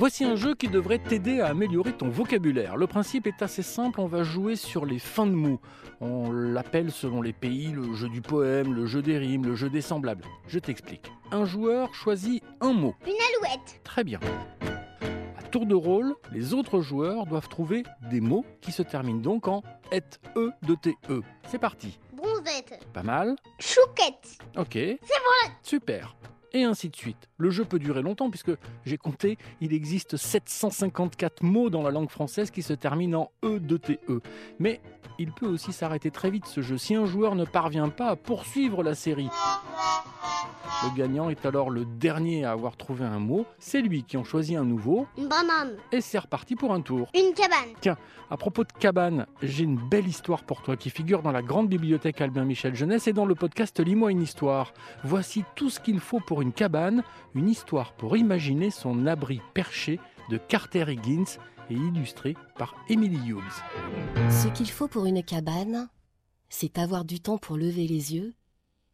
Voici un jeu qui devrait t'aider à améliorer ton vocabulaire. Le principe est assez simple, on va jouer sur les fins de mots. On l'appelle selon les pays le jeu du poème, le jeu des rimes, le jeu des semblables. Je t'explique. Un joueur choisit un mot. Une alouette. Très bien. À tour de rôle, les autres joueurs doivent trouver des mots qui se terminent donc en et, e, de t, e. C'est parti. Bronzette. Pas mal. Chouquette. Ok. C'est bon. Super. Et ainsi de suite. Le jeu peut durer longtemps puisque j'ai compté, il existe 754 mots dans la langue française qui se terminent en E, de T, E. Mais il peut aussi s'arrêter très vite ce jeu si un joueur ne parvient pas à poursuivre la série. Le gagnant est alors le dernier à avoir trouvé un mot. C'est lui qui en choisit un nouveau. Une banane. Et c'est reparti pour un tour. Une cabane. Tiens, à propos de cabane, j'ai une belle histoire pour toi qui figure dans la grande bibliothèque Albin Michel Jeunesse et dans le podcast Lis-moi une histoire. Voici tout ce qu'il faut pour une cabane, une histoire pour imaginer son abri perché de Carter Higgins et illustré par Emily Hughes. Ce qu'il faut pour une cabane, c'est avoir du temps pour lever les yeux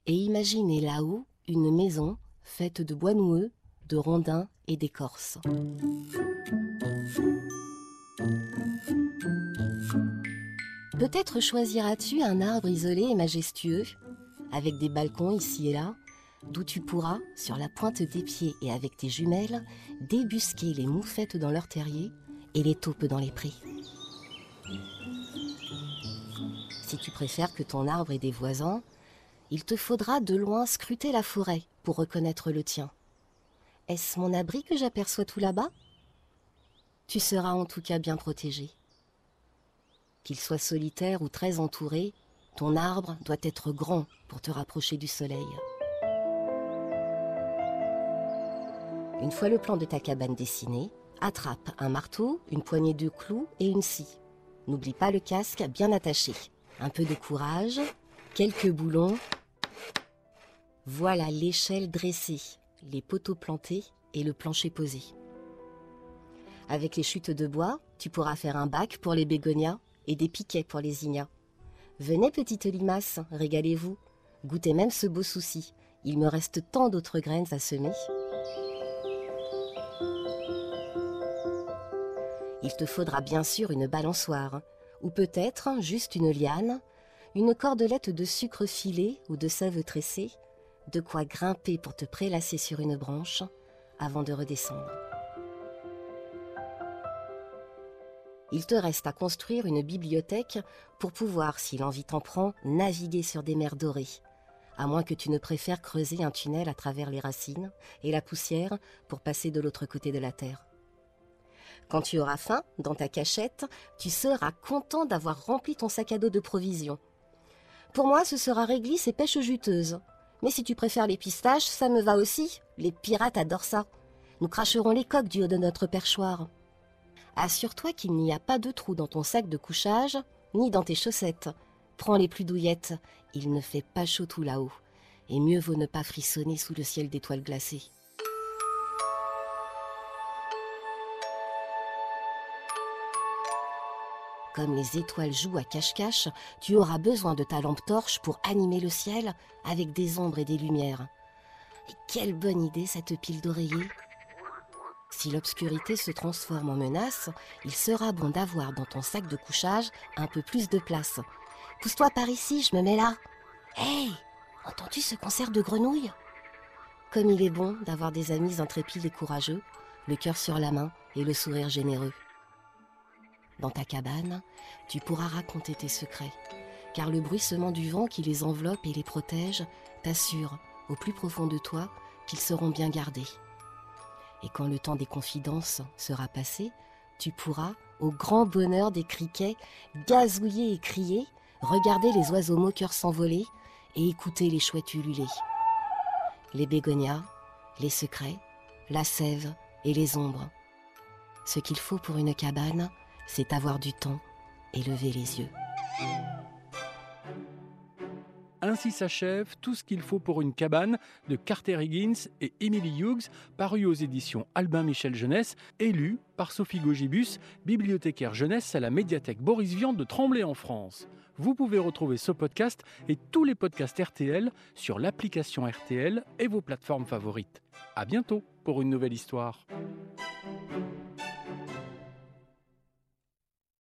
et imaginer là-haut une maison faite de bois noueux, de rondins et d'écorce. Peut-être choisiras-tu un arbre isolé et majestueux, avec des balcons ici et là, d'où tu pourras, sur la pointe des pieds et avec tes jumelles, débusquer les moufettes dans leur terrier et les taupes dans les prés. Si tu préfères que ton arbre ait des voisins, il te faudra de loin scruter la forêt pour reconnaître le tien. Est-ce mon abri que j'aperçois tout là-bas? Tu seras en tout cas bien protégé. Qu'il soit solitaire ou très entouré, ton arbre doit être grand pour te rapprocher du soleil. Une fois le plan de ta cabane dessiné, attrape un marteau, une poignée de clous et une scie. N'oublie pas le casque bien attaché. Un peu de courage, quelques boulons. Voilà l'échelle dressée, les poteaux plantés et le plancher posé. Avec les chutes de bois, tu pourras faire un bac pour les bégonias et des piquets pour les ignas. Venez, petite limace, régalez-vous. Goûtez même ce beau souci. Il me reste tant d'autres graines à semer. Il te faudra bien sûr une balançoire, ou peut-être juste une liane, une cordelette de sucre filé ou de sève tressée, de quoi grimper pour te prélasser sur une branche avant de redescendre. Il te reste à construire une bibliothèque pour pouvoir, si l'envie t'en prend, naviguer sur des mers dorées, à moins que tu ne préfères creuser un tunnel à travers les racines et la poussière pour passer de l'autre côté de la Terre. Quand tu auras faim, dans ta cachette, tu seras content d'avoir rempli ton sac à dos de provisions. Pour moi, ce sera réglisse et pêche juteuse. Mais si tu préfères les pistaches, ça me va aussi. Les pirates adorent ça. Nous cracherons les coques du haut de notre perchoir. Assure-toi qu'il n'y a pas de trou dans ton sac de couchage, ni dans tes chaussettes. Prends les plus douillettes, il ne fait pas chaud tout là-haut. Et mieux vaut ne pas frissonner sous le ciel d'étoiles glacées. Comme les étoiles jouent à cache-cache, tu auras besoin de ta lampe torche pour animer le ciel avec des ombres et des lumières. Et quelle bonne idée cette pile d'oreillers Si l'obscurité se transforme en menace, il sera bon d'avoir dans ton sac de couchage un peu plus de place. Pousse-toi par ici, je me mets là. Hey Entends-tu ce concert de grenouilles? Comme il est bon d'avoir des amis intrépides et courageux, le cœur sur la main et le sourire généreux. Dans ta cabane, tu pourras raconter tes secrets, car le bruissement du vent qui les enveloppe et les protège t'assure, au plus profond de toi, qu'ils seront bien gardés. Et quand le temps des confidences sera passé, tu pourras, au grand bonheur des criquets, gazouiller et crier, regarder les oiseaux moqueurs s'envoler et écouter les chouettes ululer. Les bégonias, les secrets, la sève et les ombres. Ce qu'il faut pour une cabane, c'est avoir du temps et lever les yeux. Ainsi s'achève tout ce qu'il faut pour une cabane de Carter Higgins et Emily Hughes, paru aux éditions Albin Michel Jeunesse, élu par Sophie Gogibus, bibliothécaire jeunesse à la médiathèque Boris Vian de Tremblay en France. Vous pouvez retrouver ce podcast et tous les podcasts RTL sur l'application RTL et vos plateformes favorites. À bientôt pour une nouvelle histoire.